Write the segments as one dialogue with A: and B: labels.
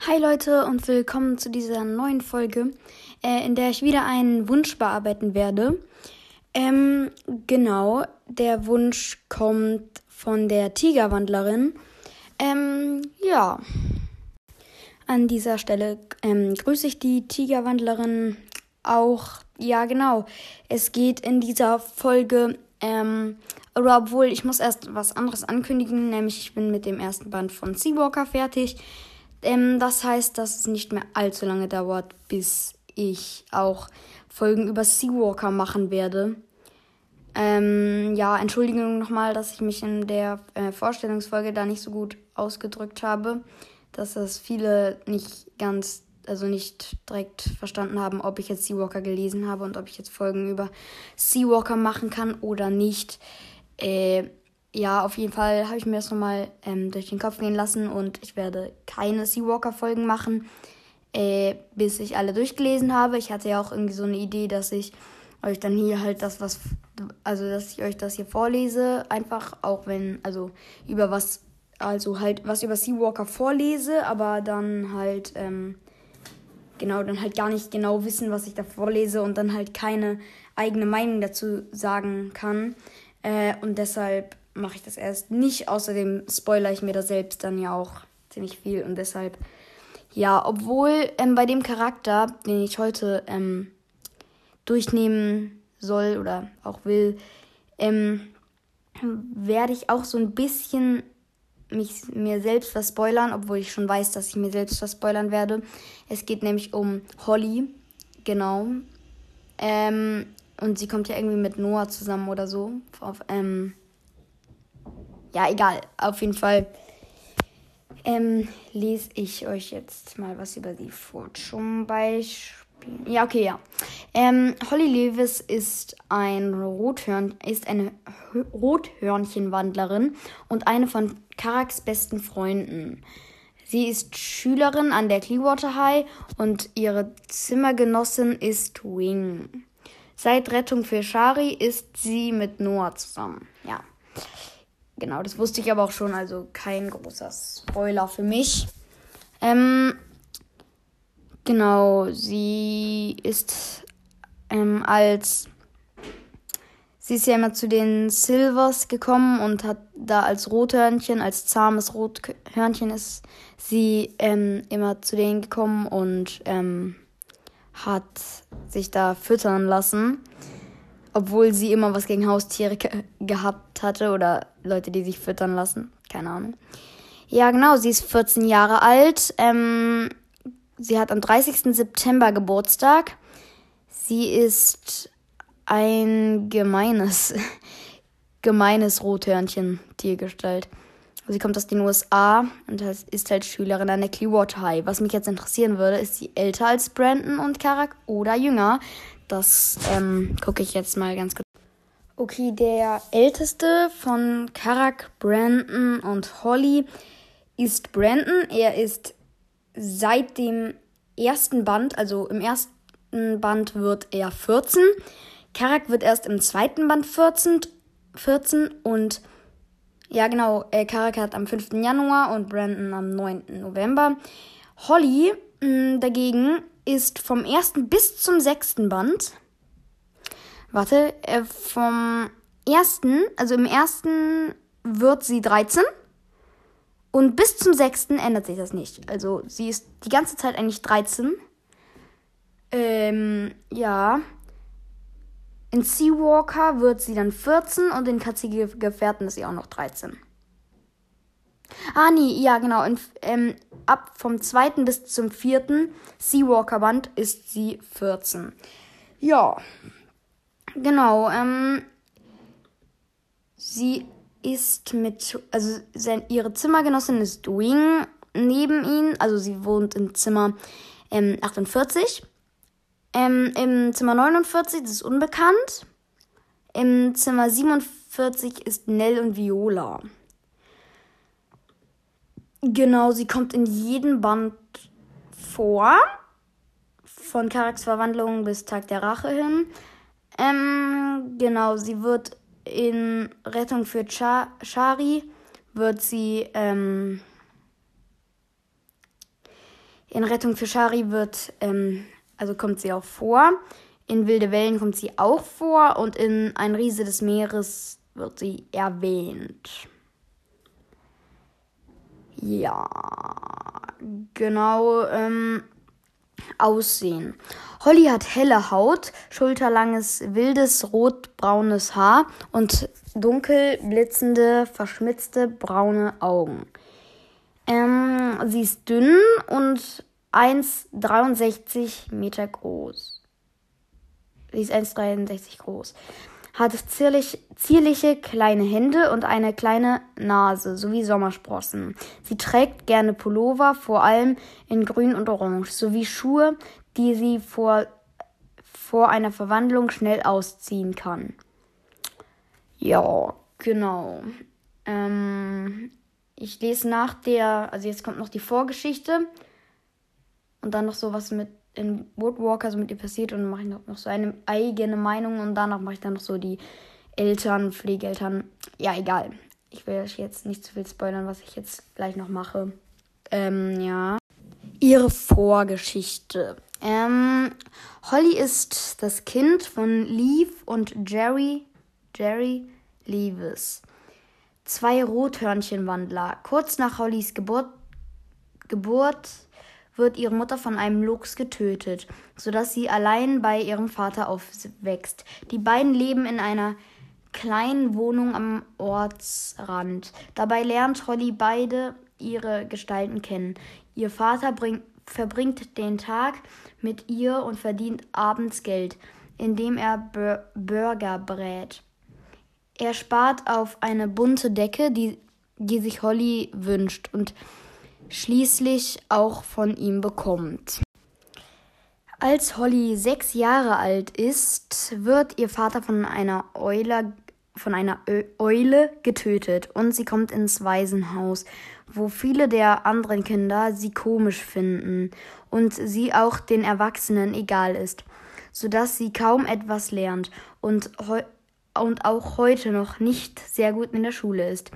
A: Hi Leute und willkommen zu dieser neuen Folge, äh, in der ich wieder einen Wunsch bearbeiten werde. Ähm, genau, der Wunsch kommt von der Tigerwandlerin. Ähm, ja. An dieser Stelle ähm, grüße ich die Tigerwandlerin auch. Ja, genau. Es geht in dieser Folge, ähm, oder obwohl ich muss erst was anderes ankündigen, nämlich ich bin mit dem ersten Band von Seawalker fertig. Ähm, das heißt, dass es nicht mehr allzu lange dauert, bis ich auch Folgen über Seawalker machen werde. Ähm, ja, Entschuldigung nochmal, dass ich mich in der äh, Vorstellungsfolge da nicht so gut ausgedrückt habe, dass das viele nicht ganz, also nicht direkt verstanden haben, ob ich jetzt Seawalker gelesen habe und ob ich jetzt Folgen über Seawalker machen kann oder nicht. Äh, ja, auf jeden Fall habe ich mir das nochmal ähm, durch den Kopf gehen lassen und ich werde keine Seawalker-Folgen machen, äh, bis ich alle durchgelesen habe. Ich hatte ja auch irgendwie so eine Idee, dass ich euch dann hier halt das, was, also dass ich euch das hier vorlese, einfach auch wenn, also über was, also halt was über Seawalker vorlese, aber dann halt, ähm, genau, dann halt gar nicht genau wissen, was ich da vorlese und dann halt keine eigene Meinung dazu sagen kann. Äh, und deshalb mache ich das erst nicht. Außerdem spoilere ich mir da selbst dann ja auch ziemlich viel und deshalb, ja, obwohl ähm, bei dem Charakter, den ich heute ähm, durchnehmen soll oder auch will, ähm, werde ich auch so ein bisschen mich, mir selbst was spoilern, obwohl ich schon weiß, dass ich mir selbst was spoilern werde. Es geht nämlich um Holly, genau. Ähm, und sie kommt ja irgendwie mit Noah zusammen oder so. Auf, ähm, ja, egal. Auf jeden Fall ähm, lese ich euch jetzt mal was über sie vor. Zum Beispiel. Ja, okay, ja. Ähm, Holly Lewis ist, ein Rothörn, ist eine Rothörnchenwandlerin und eine von Karaks besten Freunden. Sie ist Schülerin an der Clearwater High und ihre Zimmergenossin ist Wing. Seit Rettung für Shari ist sie mit Noah zusammen. Ja. Genau, das wusste ich aber auch schon, also kein großer Spoiler für mich. Ähm, genau, sie ist ähm, als sie ist ja immer zu den Silvers gekommen und hat da als Rothörnchen, als zahmes Rothörnchen ist sie ähm, immer zu denen gekommen und ähm, hat sich da füttern lassen obwohl sie immer was gegen Haustiere ge gehabt hatte oder Leute, die sich füttern lassen. Keine Ahnung. Ja, genau, sie ist 14 Jahre alt. Ähm, sie hat am 30. September Geburtstag. Sie ist ein gemeines, gemeines Rothörnchen Tiergestalt. Sie kommt aus den USA und ist halt Schülerin an der Clearwater High. Was mich jetzt interessieren würde, ist sie älter als Brandon und Karak oder jünger? Das ähm, gucke ich jetzt mal ganz kurz. Okay, der älteste von Karak, Brandon und Holly ist Brandon. Er ist seit dem ersten Band, also im ersten Band wird er 14. Karak wird erst im zweiten Band 14, 14 und ja genau, äh, Karak hat am 5. Januar und Brandon am 9. November. Holly mh, mm, dagegen ist vom ersten bis zum sechsten Band. Warte, äh, vom ersten, also im ersten wird sie 13 und bis zum sechsten ändert sich das nicht. Also sie ist die ganze Zeit eigentlich 13. Ähm, ja. In Seawalker wird sie dann 14 und in Katzige Gefährten ist sie auch noch 13. Ah, nee, ja, genau. Und, ähm, ab vom zweiten bis zum vierten Seawalker-Band ist sie 14. Ja, genau. Ähm, sie ist mit, also sein, ihre Zimmergenossin ist Wing neben ihm. Also sie wohnt im Zimmer ähm, 48. Ähm, Im Zimmer 49, das ist unbekannt. Im Zimmer 47 ist Nell und Viola. Genau, sie kommt in jedem Band vor. Von Charakterverwandlung bis Tag der Rache hin. Ähm, genau, sie wird in Rettung für Char Shari wird sie ähm, In Rettung für Shari wird, ähm, also kommt sie auch vor. In Wilde Wellen kommt sie auch vor und in Ein Riese des Meeres wird sie erwähnt. Ja, genau. Ähm, Aussehen. Holly hat helle Haut, schulterlanges, wildes, rotbraunes Haar und dunkel blitzende, verschmitzte, braune Augen. Ähm, sie ist dünn und 1,63 Meter groß. Sie ist 1,63 groß. Hat zierlich, zierliche kleine Hände und eine kleine Nase sowie Sommersprossen. Sie trägt gerne Pullover, vor allem in Grün und Orange, sowie Schuhe, die sie vor, vor einer Verwandlung schnell ausziehen kann. Ja, genau. Ähm, ich lese nach der, also jetzt kommt noch die Vorgeschichte und dann noch sowas mit in Woodwalker so mit ihr passiert und dann mache ich noch, noch so eine eigene Meinung und danach mache ich dann noch so die Eltern, Pflegeeltern. Ja, egal. Ich will euch jetzt nicht zu viel spoilern, was ich jetzt gleich noch mache. Ähm, ja. Ihre Vorgeschichte. Ähm, Holly ist das Kind von Leaf und Jerry, Jerry Leavis. Zwei Rothörnchenwandler. Kurz nach Hollys Geburt, Geburt wird ihre Mutter von einem Luchs getötet, sodass sie allein bei ihrem Vater aufwächst. Die beiden leben in einer kleinen Wohnung am Ortsrand. Dabei lernt Holly beide ihre Gestalten kennen. Ihr Vater bringt, verbringt den Tag mit ihr und verdient abends Geld, indem er Bur Burger brät. Er spart auf eine bunte Decke, die, die sich Holly wünscht und schließlich auch von ihm bekommt. Als Holly sechs Jahre alt ist, wird ihr Vater von einer Eule, von einer Eule getötet und sie kommt ins Waisenhaus, wo viele der anderen Kinder sie komisch finden und sie auch den Erwachsenen egal ist, sodass sie kaum etwas lernt und, und auch heute noch nicht sehr gut in der Schule ist.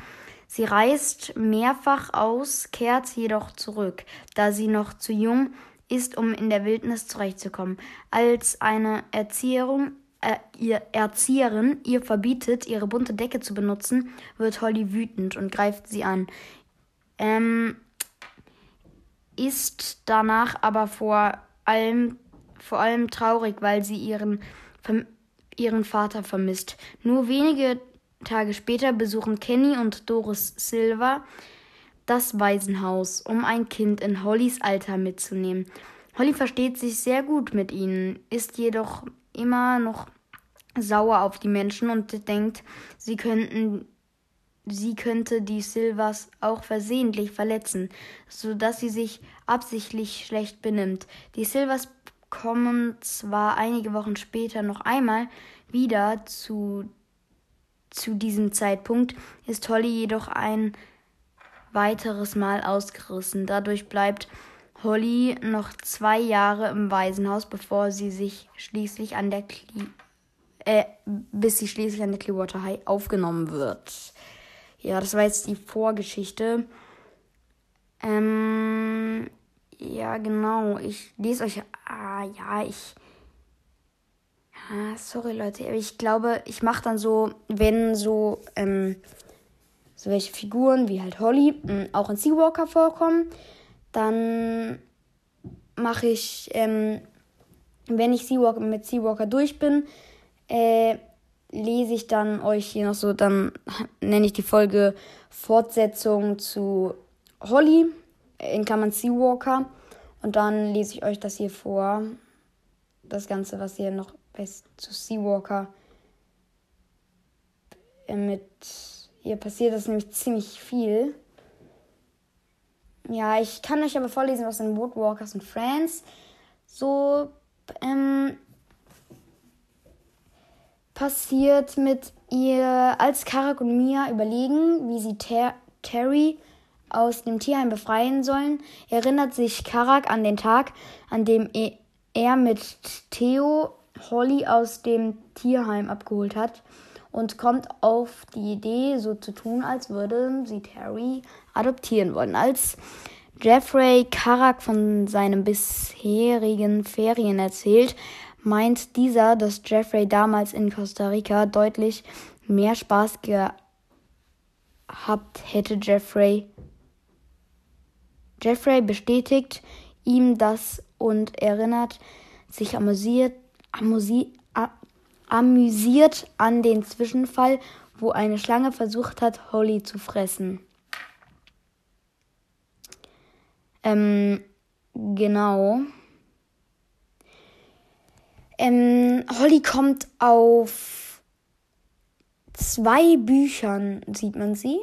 A: Sie reist mehrfach aus, kehrt jedoch zurück, da sie noch zu jung ist, um in der Wildnis zurechtzukommen. Als eine Erzieherin, äh, ihr Erzieherin ihr verbietet, ihre bunte Decke zu benutzen, wird Holly wütend und greift sie an. Ähm, ist danach aber vor allem, vor allem traurig, weil sie ihren, ihren Vater vermisst. Nur wenige Tage später besuchen Kenny und Doris Silva das Waisenhaus, um ein Kind in Hollys Alter mitzunehmen. Holly versteht sich sehr gut mit ihnen, ist jedoch immer noch sauer auf die Menschen und denkt, sie könnten sie könnte die Silvers auch versehentlich verletzen, so dass sie sich absichtlich schlecht benimmt. Die Silvers kommen zwar einige Wochen später noch einmal wieder zu zu diesem Zeitpunkt ist Holly jedoch ein weiteres Mal ausgerissen. Dadurch bleibt Holly noch zwei Jahre im Waisenhaus, bevor sie sich schließlich an der Cle äh, bis sie schließlich an der Clearwater High aufgenommen wird. Ja, das war jetzt die Vorgeschichte. Ähm, ja, genau. Ich lese euch. Ah, ja, ich Ah, sorry Leute, aber ich glaube, ich mache dann so, wenn so, ähm, so welche Figuren wie halt Holly mh, mm, auch in Seawalker vorkommen, dann mache ich, ähm, wenn ich Seawalker mit Seawalker durch bin, äh, lese ich dann euch hier noch so, dann nenne ich die Folge Fortsetzung zu Holly in Klammern Seawalker und dann lese ich euch das hier vor. Das Ganze, was hier noch bei, zu Seawalker. Äh, mit ihr passiert das nämlich ziemlich viel. Ja, ich kann euch aber vorlesen, was in Woodwalkers and Friends so ähm, passiert mit ihr, als Karak und Mia überlegen, wie sie Ter Terry aus dem Tierheim befreien sollen, erinnert sich Karak an den Tag, an dem e-, er mit Theo Holly aus dem Tierheim abgeholt hat und kommt auf die Idee, so zu tun, als würde sie Terry adoptieren wollen. Als Jeffrey Karak von seinen bisherigen Ferien erzählt, meint dieser, dass Jeffrey damals in Costa Rica deutlich mehr Spaß gehabt hätte. Jeffrey Jeffrey bestätigt ihm das und erinnert sich amüsiert, amüsiert, amüsiert an den Zwischenfall, wo eine Schlange versucht hat, Holly zu fressen. Ähm, genau. Ähm, Holly kommt auf zwei Büchern, sieht man sie.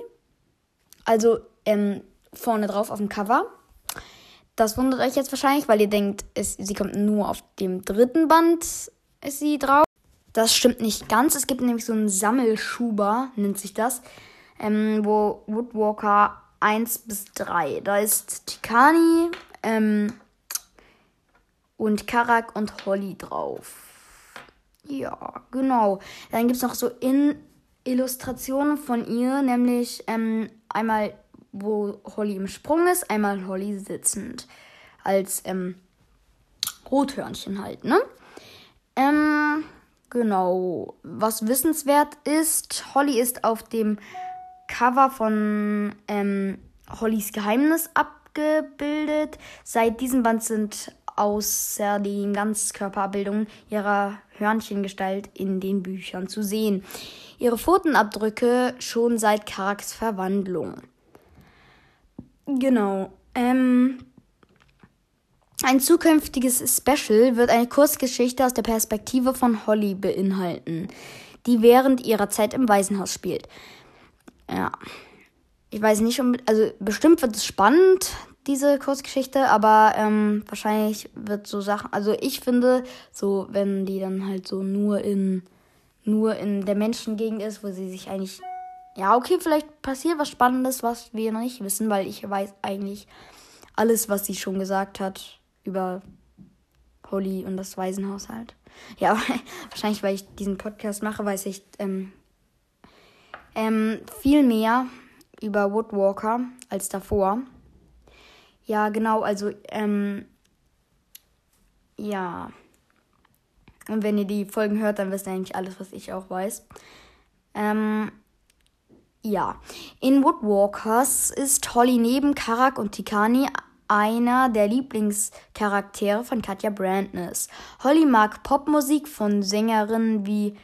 A: Also ähm, vorne drauf auf dem Cover. Das wundert euch jetzt wahrscheinlich, weil ihr denkt, es, sie kommt nur auf dem dritten Band, ist sie drauf. Das stimmt nicht ganz. Es gibt nämlich so einen Sammelschuber, nennt sich das, ähm, wo Woodwalker 1 bis 3. Da ist Tikani ähm, und Karak und Holly drauf. Ja, genau. Dann gibt es noch so in Illustrationen von ihr, nämlich ähm, einmal, wo Holly im Sprung ist, einmal Holly sitzend. Als ähm, Rothörnchen halt, ne? Ähm, genau. Was wissenswert ist, Holly ist auf dem Cover von ähm, Hollys Geheimnis abgebildet. Seit diesem Band sind außer den Ganzkörperbildungen ihrer Hörnchengestalt in den Büchern zu sehen. Ihre Pfotenabdrücke schon seit Karaks Verwandlung. Genau. Ähm, ein zukünftiges Special wird eine Kurzgeschichte aus der Perspektive von Holly beinhalten, die während ihrer Zeit im Waisenhaus spielt. Ja. Ich weiß nicht, also bestimmt wird es spannend, diese Kurzgeschichte, aber ähm, wahrscheinlich wird so Sachen, also ich finde, so wenn die dann halt so nur in nur in der Menschengegend ist, wo sie sich eigentlich ja, okay, vielleicht passiert was Spannendes, was wir noch nicht wissen, weil ich weiß eigentlich alles, was sie schon gesagt hat über Holly und das Waisenhaus halt. Ja, wahrscheinlich, weil ich diesen Podcast mache, weiß ich ähm, ähm, viel mehr über Woodwalker als davor. Ja, genau, also, ähm, ja. Und wenn ihr die Folgen hört, dann wisst ihr eigentlich alles, was ich auch weiß. Ähm, ja. In Woodwalkers ist Holly neben Karak und Tikani einer der Lieblingscharaktere von Katja Brandness. Holly mag Popmusik von Sängerinnen wie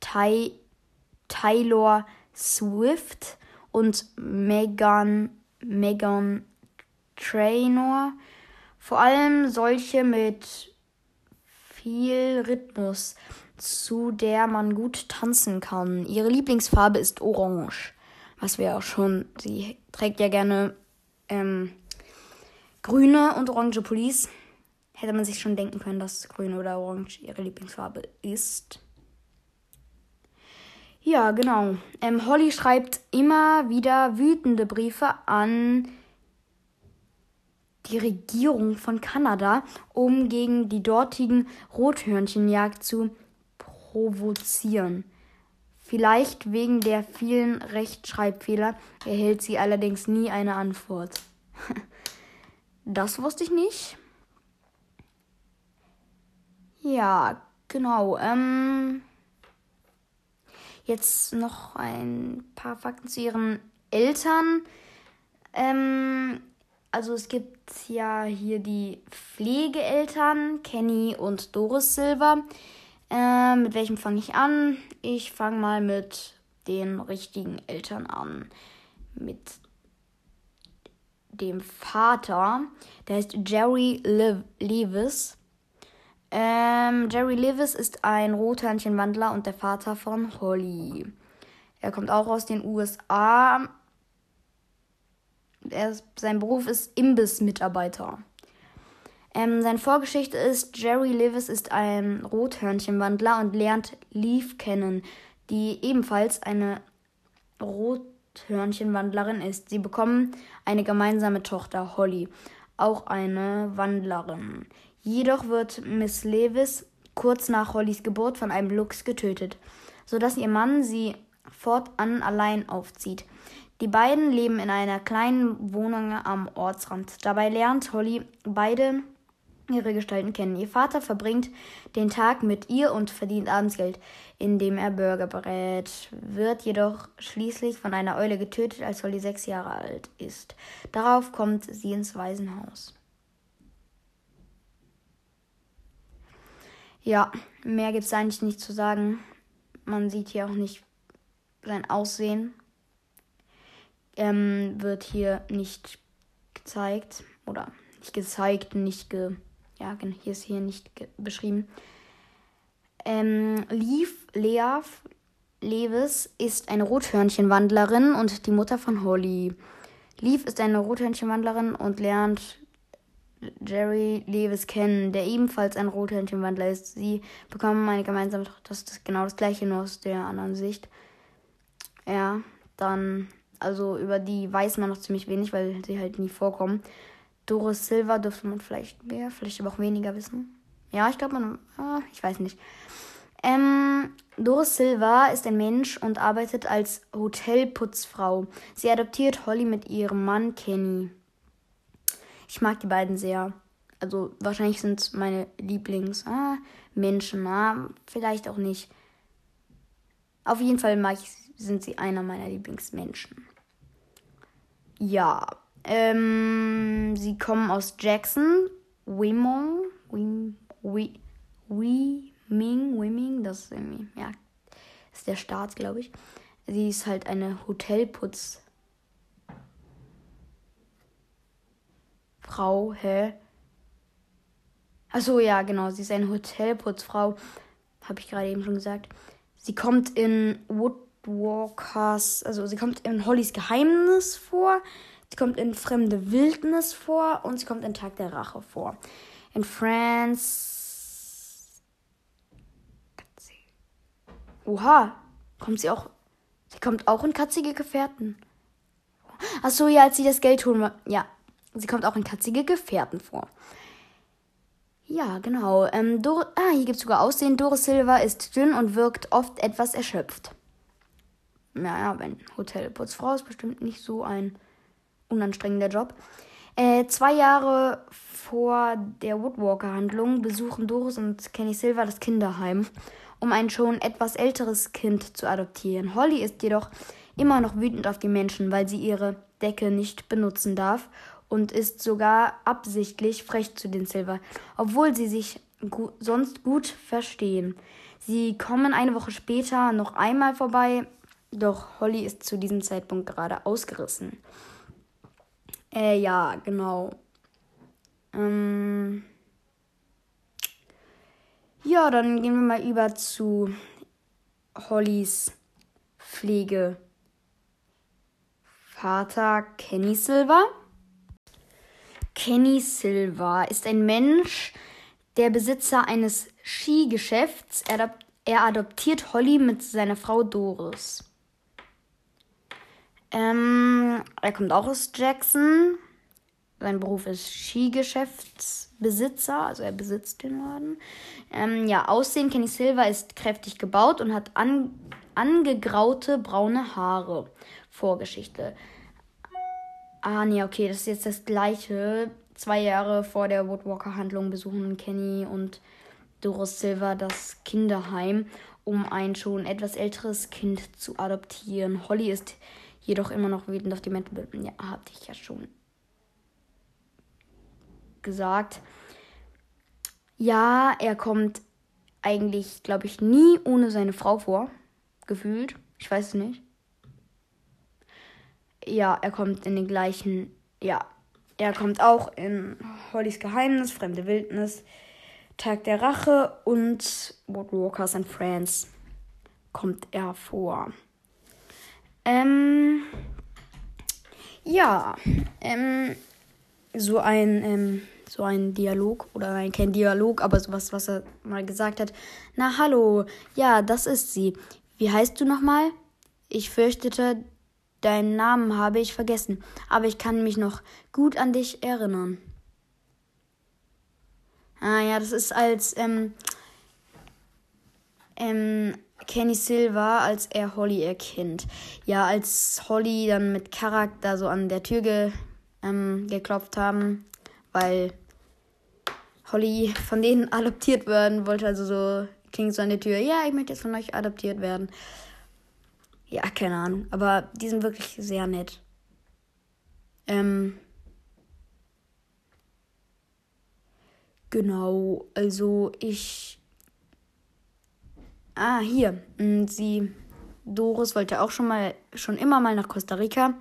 A: Ty Taylor Swift und Megan, Megan Trainor. Vor allem solche mit viel Rhythmus, zu der man gut tanzen kann. Ihre Lieblingsfarbe ist orange. Was wir auch schon. Sie trägt ja gerne ähm, grüne und orange Pullis. Hätte man sich schon denken können, dass grün oder orange ihre Lieblingsfarbe ist. Ja, genau. Ähm, Holly schreibt immer wieder wütende Briefe an die Regierung von Kanada, um gegen die dortigen Rothörnchenjagd zu provozieren. Vielleicht wegen der vielen Rechtschreibfehler erhält sie allerdings nie eine Antwort. das wusste ich nicht. Ja, genau. Ähm, Jetzt noch ein paar Fakten zu ihren Eltern. Ähm, also es gibt ja hier die Pflegeeltern, Kenny und Doris Silver. Äh, mit welchem fange ich an? Ich fange mal mit den richtigen Eltern an. Mit dem Vater, der heißt Jerry Levis. Ähm, Jerry Lewis ist ein Rothörnchenwandler und der Vater von Holly. Er kommt auch aus den USA. Er, sein Beruf ist Imbissmitarbeiter. Ähm, seine Vorgeschichte ist, Jerry Lewis ist ein Rothörnchenwandler und lernt Leaf kennen, die ebenfalls eine Rothörnchenwandlerin ist. Sie bekommen eine gemeinsame Tochter, Holly, auch eine Wandlerin. Jedoch wird Miss Lewis kurz nach Hollys Geburt von einem Luchs getötet, sodass ihr Mann sie fortan allein aufzieht. Die beiden leben in einer kleinen Wohnung am Ortsrand. Dabei lernt Holly beide ihre Gestalten kennen. Ihr Vater verbringt den Tag mit ihr und verdient Abendsgeld, indem er Burger berät, wird jedoch schließlich von einer Eule getötet, als Holly sechs Jahre alt ist. Darauf kommt sie ins Waisenhaus. Ja, mehr gibt es eigentlich nicht zu sagen. Man sieht hier auch nicht sein Aussehen. Ähm, wird hier nicht gezeigt. Oder nicht gezeigt, nicht ge. Ja, hier ist hier nicht beschrieben. Ähm, Leaf, Leaf, Lewis ist eine Rothörnchenwandlerin und die Mutter von Holly. Leaf ist eine Rothörnchenwandlerin und lernt Jerry Lewis kennen, der ebenfalls ein Rothörnchenwandler ist. Sie bekommen eine gemeinsame Tochter. Das ist genau das gleiche, nur aus der anderen Sicht. Ja, dann, also über die weiß man noch ziemlich wenig, weil sie halt nie vorkommen. Doris Silva dürfte man vielleicht mehr, vielleicht aber auch weniger wissen. Ja, ich glaube, man, ah, ich weiß nicht. Ähm, Doris Silva ist ein Mensch und arbeitet als Hotelputzfrau. Sie adoptiert Holly mit ihrem Mann Kenny. Ich mag die beiden sehr. Also wahrscheinlich sind es meine Lieblingsmenschen. Ah, ah, vielleicht auch nicht. Auf jeden Fall mag ich, sind sie einer meiner Lieblingsmenschen. Ja, ähm, sie kommen aus Jackson, Wimong, Wim, Wim, Wiming, Wiming, das ist irgendwie, ja, ist der Staat, glaube ich. Sie ist halt eine Hotelputz Frau, hä? Achso, ja, genau. Sie ist eine Hotelputzfrau. Habe ich gerade eben schon gesagt. Sie kommt in Woodwalkers, also sie kommt in Hollys Geheimnis vor. Sie kommt in Fremde Wildnis vor und sie kommt in Tag der Rache vor. In France. Oha, kommt sie auch. Sie kommt auch in katzige Gefährten. Achso, ja, als sie das Geld holen. Ja, Sie kommt auch in katzige Gefährten vor. Ja, genau. Ähm, Dor ah, hier gibt es sogar Aussehen. Doris Silva ist dünn und wirkt oft etwas erschöpft. Naja, wenn Hotelputzfrau ist bestimmt nicht so ein unanstrengender Job. Äh, zwei Jahre vor der Woodwalker-Handlung besuchen Doris und Kenny Silva das Kinderheim, um ein schon etwas älteres Kind zu adoptieren. Holly ist jedoch immer noch wütend auf die Menschen, weil sie ihre Decke nicht benutzen darf und ist sogar absichtlich frech zu den Silver, obwohl sie sich gu sonst gut verstehen. Sie kommen eine Woche später noch einmal vorbei, doch Holly ist zu diesem Zeitpunkt gerade ausgerissen. Äh, ja, genau. Ähm ja, dann gehen wir mal über zu Hollys Pflege. Vater Kenny Silver. Kenny Silva ist ein Mensch, der Besitzer eines Skigeschäfts. Er adoptiert Holly mit seiner Frau Doris. Ähm, er kommt auch aus Jackson. Sein Beruf ist Skigeschäftsbesitzer, also er besitzt den Laden. Ähm, ja, Aussehen Kenny Silva ist kräftig gebaut und hat an, angegraute braune Haare. Vorgeschichte. Ah, nee, okay, das ist jetzt das gleiche. Zwei Jahre vor der Woodwalker-Handlung besuchen Kenny und Doris Silver das Kinderheim, um ein schon etwas älteres Kind zu adoptieren. Holly ist jedoch immer noch wütend auf die Menschen. Ja, hatte ich ja schon gesagt. Ja, er kommt eigentlich, glaube ich, nie ohne seine Frau vor. Gefühlt. Ich weiß es nicht ja, er kommt in den gleichen, ja, er kommt auch in Hollys Geheimnis, Fremde Wildnis, Tag der Rache und Woodwalkers and Friends kommt er vor. Ähm, ja, ähm, so ein, ähm, so ein Dialog oder nein, kein Dialog, aber sowas, was er mal gesagt hat. Na hallo, ja, das ist sie. Wie heißt du nochmal? Ich fürchtete, Deinen Namen habe ich vergessen, aber ich kann mich noch gut an dich erinnern. Ah ja, das ist als ähm, ähm, Kenny Silva, als er Holly erkennt. Ja, als Holly dann mit Charakter so an der Tür ge, ähm, geklopft haben, weil Holly von denen adoptiert werden wollte, also so klingt so an der Tür, ja, ich möchte jetzt von euch adoptiert werden. Ja, keine Ahnung, aber die sind wirklich sehr nett. Ähm, genau, also ich Ah, hier. Mm, sie, Doris wollte auch schon mal, schon immer mal nach Costa Rica.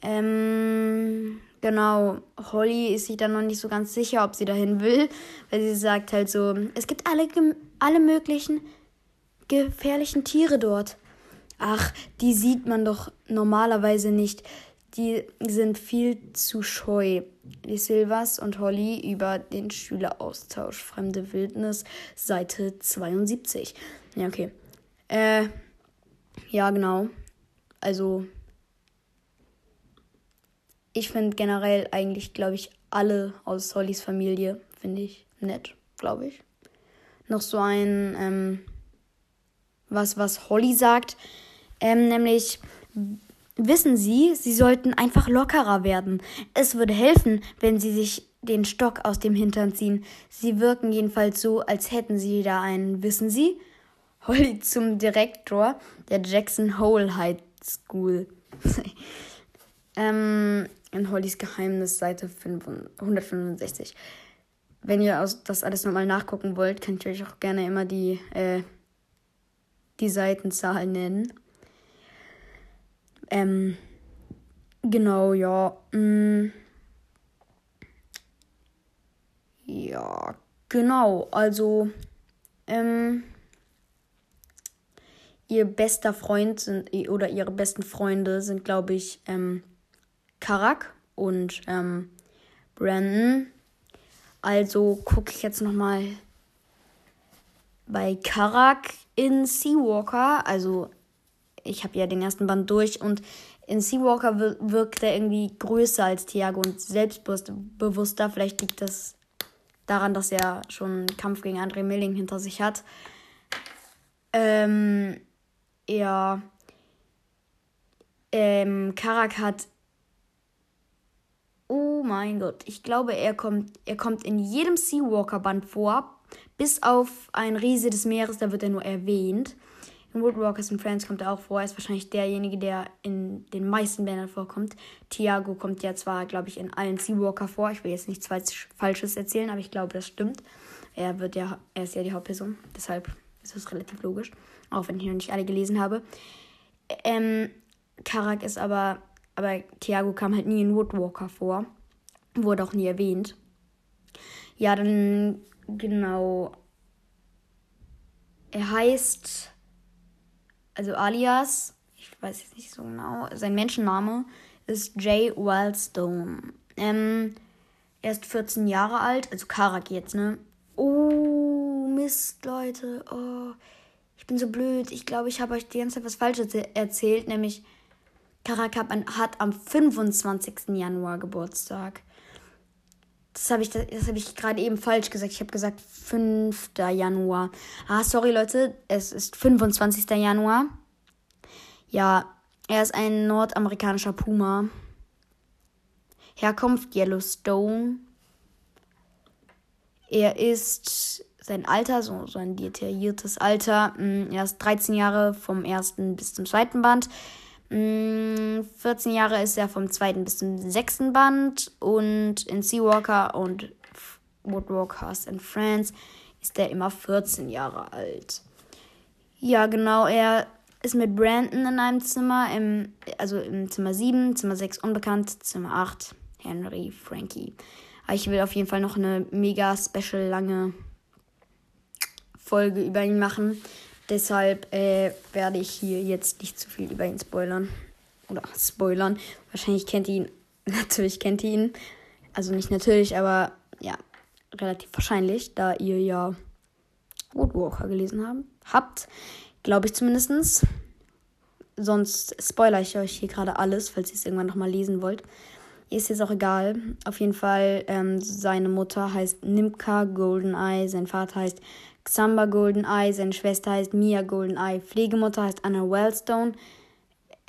A: Ähm, genau. Holly ist sich dann noch nicht so ganz sicher, ob sie dahin will, weil sie sagt halt so, es gibt alle, alle möglichen gefährlichen Tiere dort. Ach, die sieht man doch normalerweise nicht die sind viel zu scheu. Die Silvas und Holly über den Schüleraustausch. Fremde Wildnis, Seite 72. Ja, okay. Äh, ja, genau. Also, ich finde generell eigentlich, glaube ich, alle aus Hollys Familie, finde ich nett, glaube ich. Noch so ein, ähm, was, was Holly sagt, ähm, nämlich, Wissen Sie, Sie sollten einfach lockerer werden. Es würde helfen, wenn Sie sich den Stock aus dem Hintern ziehen. Sie wirken jedenfalls so, als hätten Sie da einen. Wissen Sie? Holly zum Direktor der Jackson Hole High School. ähm, in Hollys Geheimnis, Seite 165. Wenn ihr das alles nochmal nachgucken wollt, könnt ihr euch auch gerne immer die, äh, die Seitenzahl nennen. Ähm, genau, ja. Mm, ja, genau. Also, ähm, ihr bester Freund sind, oder ihre besten Freunde sind, glaube ich, ähm, Karak und ähm, Brandon. Also gucke ich jetzt nochmal bei Karak in Seawalker, also ich habe ja den ersten Band durch und in Seawalker wirkt er irgendwie größer als Thiago und selbstbewusster. Vielleicht liegt das daran, dass er schon einen Kampf gegen André Milling hinter sich hat. Ähm, ja. Ähm, Karak hat. Oh mein Gott, ich glaube, er kommt, er kommt in jedem Seawalker-Band vor, bis auf ein Riese des Meeres, da wird er nur erwähnt. In Woodwalkers and Friends kommt er auch vor. Er ist wahrscheinlich derjenige, der in den meisten Bändern vorkommt. Thiago kommt ja zwar, glaube ich, in allen Seawalker vor. Ich will jetzt nichts Falsches erzählen, aber ich glaube, das stimmt. Er, wird ja, er ist ja die Hauptperson. Deshalb ist das relativ logisch. Auch wenn ich noch nicht alle gelesen habe. Ähm, Karak ist aber, aber Thiago kam halt nie in Woodwalker vor. Wurde auch nie erwähnt. Ja, dann genau. Er heißt also alias, ich weiß jetzt nicht so genau, sein Menschenname ist Jay Wildstone. Ähm, er ist 14 Jahre alt, also Karak jetzt, ne? Oh, Mist, Leute. Oh, ich bin so blöd. Ich glaube, ich habe euch die ganze Zeit was Falsches erzählt, nämlich Karak hat am 25. Januar Geburtstag. Das habe ich, das hab ich gerade eben falsch gesagt. Ich habe gesagt 5. Januar. Ah, sorry Leute, es ist 25. Januar. Ja, er ist ein nordamerikanischer Puma. Herkunft Yellowstone. Er ist sein Alter, so, ein detailliertes Alter. Mm, er ist 13 Jahre vom ersten bis zum zweiten Band. 14 mm, Jahre ist er vom zweiten bis zum sechsten Band und in Seawalker und Woodwalkers in France ist er immer 14 Jahre alt. Ja, genau, er ist mit Brandon in einem Zimmer, im, also im Zimmer 7, Zimmer 6 unbekannt, Zimmer 8 Henry, Frankie. Aber ich will auf jeden Fall noch eine mega special lange Folge über ihn machen. Deshalb äh, werde ich hier jetzt nicht zu viel über ihn spoilern. Oder spoilern. Wahrscheinlich kennt ihr ihn. Natürlich kennt ihr ihn. Also nicht natürlich, aber ja, relativ wahrscheinlich, da ihr ja Woodwalker gelesen haben, habt. Glaube ich zumindest. Sonst spoilere ich euch hier gerade alles, falls ihr es irgendwann nochmal lesen wollt. Ist jetzt auch egal. Auf jeden Fall, ähm, seine Mutter heißt Nimka Goldeneye, sein Vater heißt Xamba Goldeneye, seine Schwester heißt Mia Goldeneye, Pflegemutter heißt Anna Wellstone,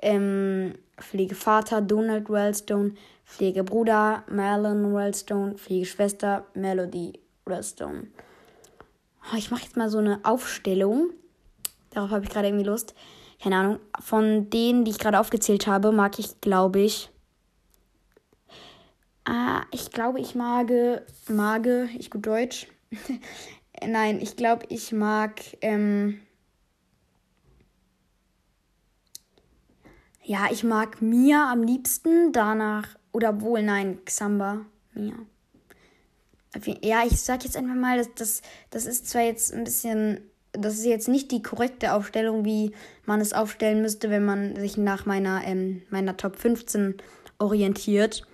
A: ähm, Pflegevater Donald Wellstone, Pflegebruder Marlon Wellstone, Pflegeschwester Melody Wellstone. Oh, ich mache jetzt mal so eine Aufstellung. Darauf habe ich gerade irgendwie Lust. Keine Ahnung. Von denen, die ich gerade aufgezählt habe, mag ich, glaube ich. Ah, ich glaube, ich mag, mag, ich gut Deutsch. Nein, ich glaube, ich mag, ähm, ja, ich mag Mia am liebsten, danach, oder wohl, nein, Xamba, Mia. Ja, ich sag jetzt einfach mal, dass das, das ist zwar jetzt ein bisschen, das ist jetzt nicht die korrekte Aufstellung, wie man es aufstellen müsste, wenn man sich nach meiner, ähm, meiner Top 15 orientiert.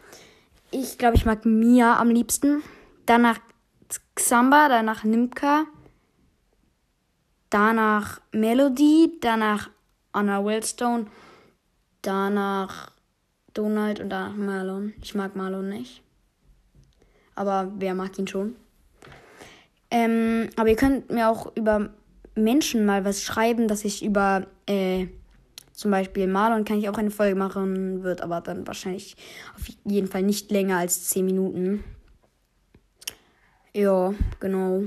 A: Ich glaube, ich mag Mia am liebsten. Danach Xamba, danach Nimka, danach Melody, danach Anna Wellstone, danach Donald und danach Marlon. Ich mag Marlon nicht. Aber wer mag ihn schon? Ähm, aber ihr könnt mir auch über Menschen mal was schreiben, dass ich über äh, zum Beispiel Marlon kann ich auch eine Folge machen, wird aber dann wahrscheinlich auf jeden Fall nicht länger als 10 Minuten. Ja, genau.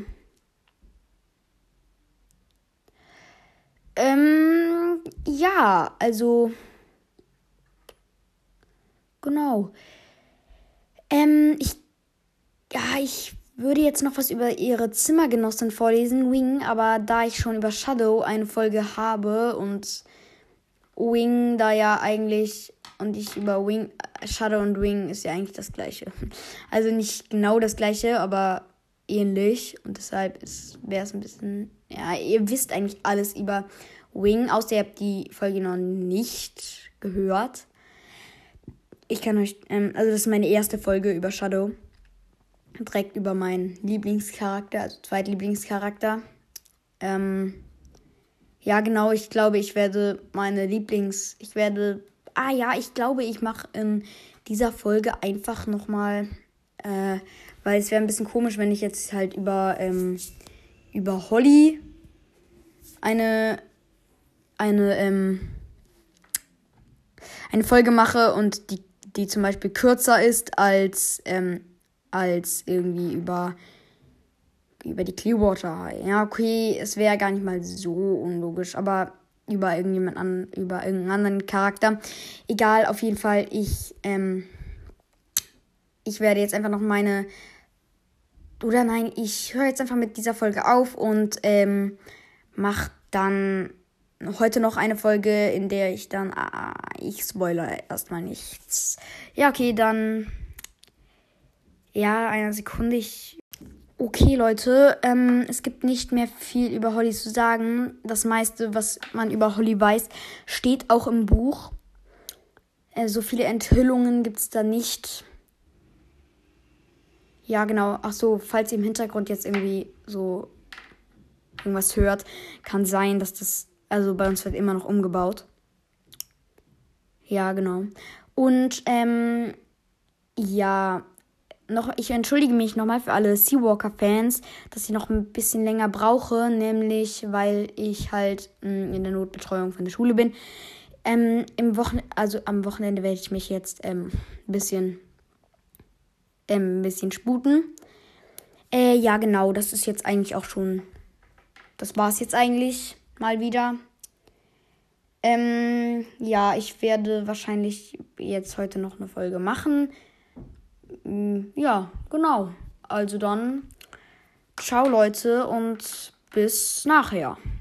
A: Ähm, ja, also. Genau. Ähm, ich. Ja, ich würde jetzt noch was über ihre Zimmergenossin vorlesen, Wing, aber da ich schon über Shadow eine Folge habe und Wing da ja eigentlich und ich über Wing, Shadow und Wing ist ja eigentlich das gleiche. Also nicht genau das gleiche, aber ähnlich und deshalb wäre es ein bisschen, ja, ihr wisst eigentlich alles über Wing, außer ihr habt die Folge noch nicht gehört. Ich kann euch, ähm, also das ist meine erste Folge über Shadow. Direkt über meinen Lieblingscharakter, also Zweitlieblingscharakter. Ähm, ja, genau, ich glaube, ich werde meine Lieblings, ich werde, ah ja, ich glaube, ich mache in dieser Folge einfach nochmal äh, weil es wäre ein bisschen komisch, wenn ich jetzt halt über, ähm, über Holly eine, eine, ähm, eine Folge mache und die, die zum Beispiel kürzer ist als, ähm, als irgendwie über, über die Clearwater. Ja, okay, es wäre gar nicht mal so unlogisch, aber über irgendjemand an, über irgendeinen anderen Charakter. Egal, auf jeden Fall, ich, ähm, ich werde jetzt einfach noch meine oder nein, ich höre jetzt einfach mit dieser Folge auf und ähm, mache dann heute noch eine Folge, in der ich dann. Ah, ich spoilere erstmal nichts. Ja, okay, dann. Ja, eine Sekunde. Ich. Okay, Leute, ähm, es gibt nicht mehr viel über Holly zu sagen. Das meiste, was man über Holly weiß, steht auch im Buch. Äh, so viele Enthüllungen gibt es da nicht. Ja, genau. Ach so, falls ihr im Hintergrund jetzt irgendwie so irgendwas hört, kann sein, dass das, also bei uns wird immer noch umgebaut. Ja, genau. Und, ähm, ja, noch, ich entschuldige mich nochmal für alle Seawalker-Fans, dass ich noch ein bisschen länger brauche, nämlich weil ich halt mh, hm, in der Notbetreuung von der Schule bin. Ähm, im Wochen also am Wochenende werde ich mich jetzt ähm, ein bisschen ähm, ein bisschen sputen. Äh, ja, genau, das ist jetzt eigentlich auch schon. Das war es jetzt eigentlich mal wieder. Ähm, ja, ich werde wahrscheinlich jetzt heute noch eine Folge machen. Mm, ja, genau. Also dann, ciao Leute und bis nachher.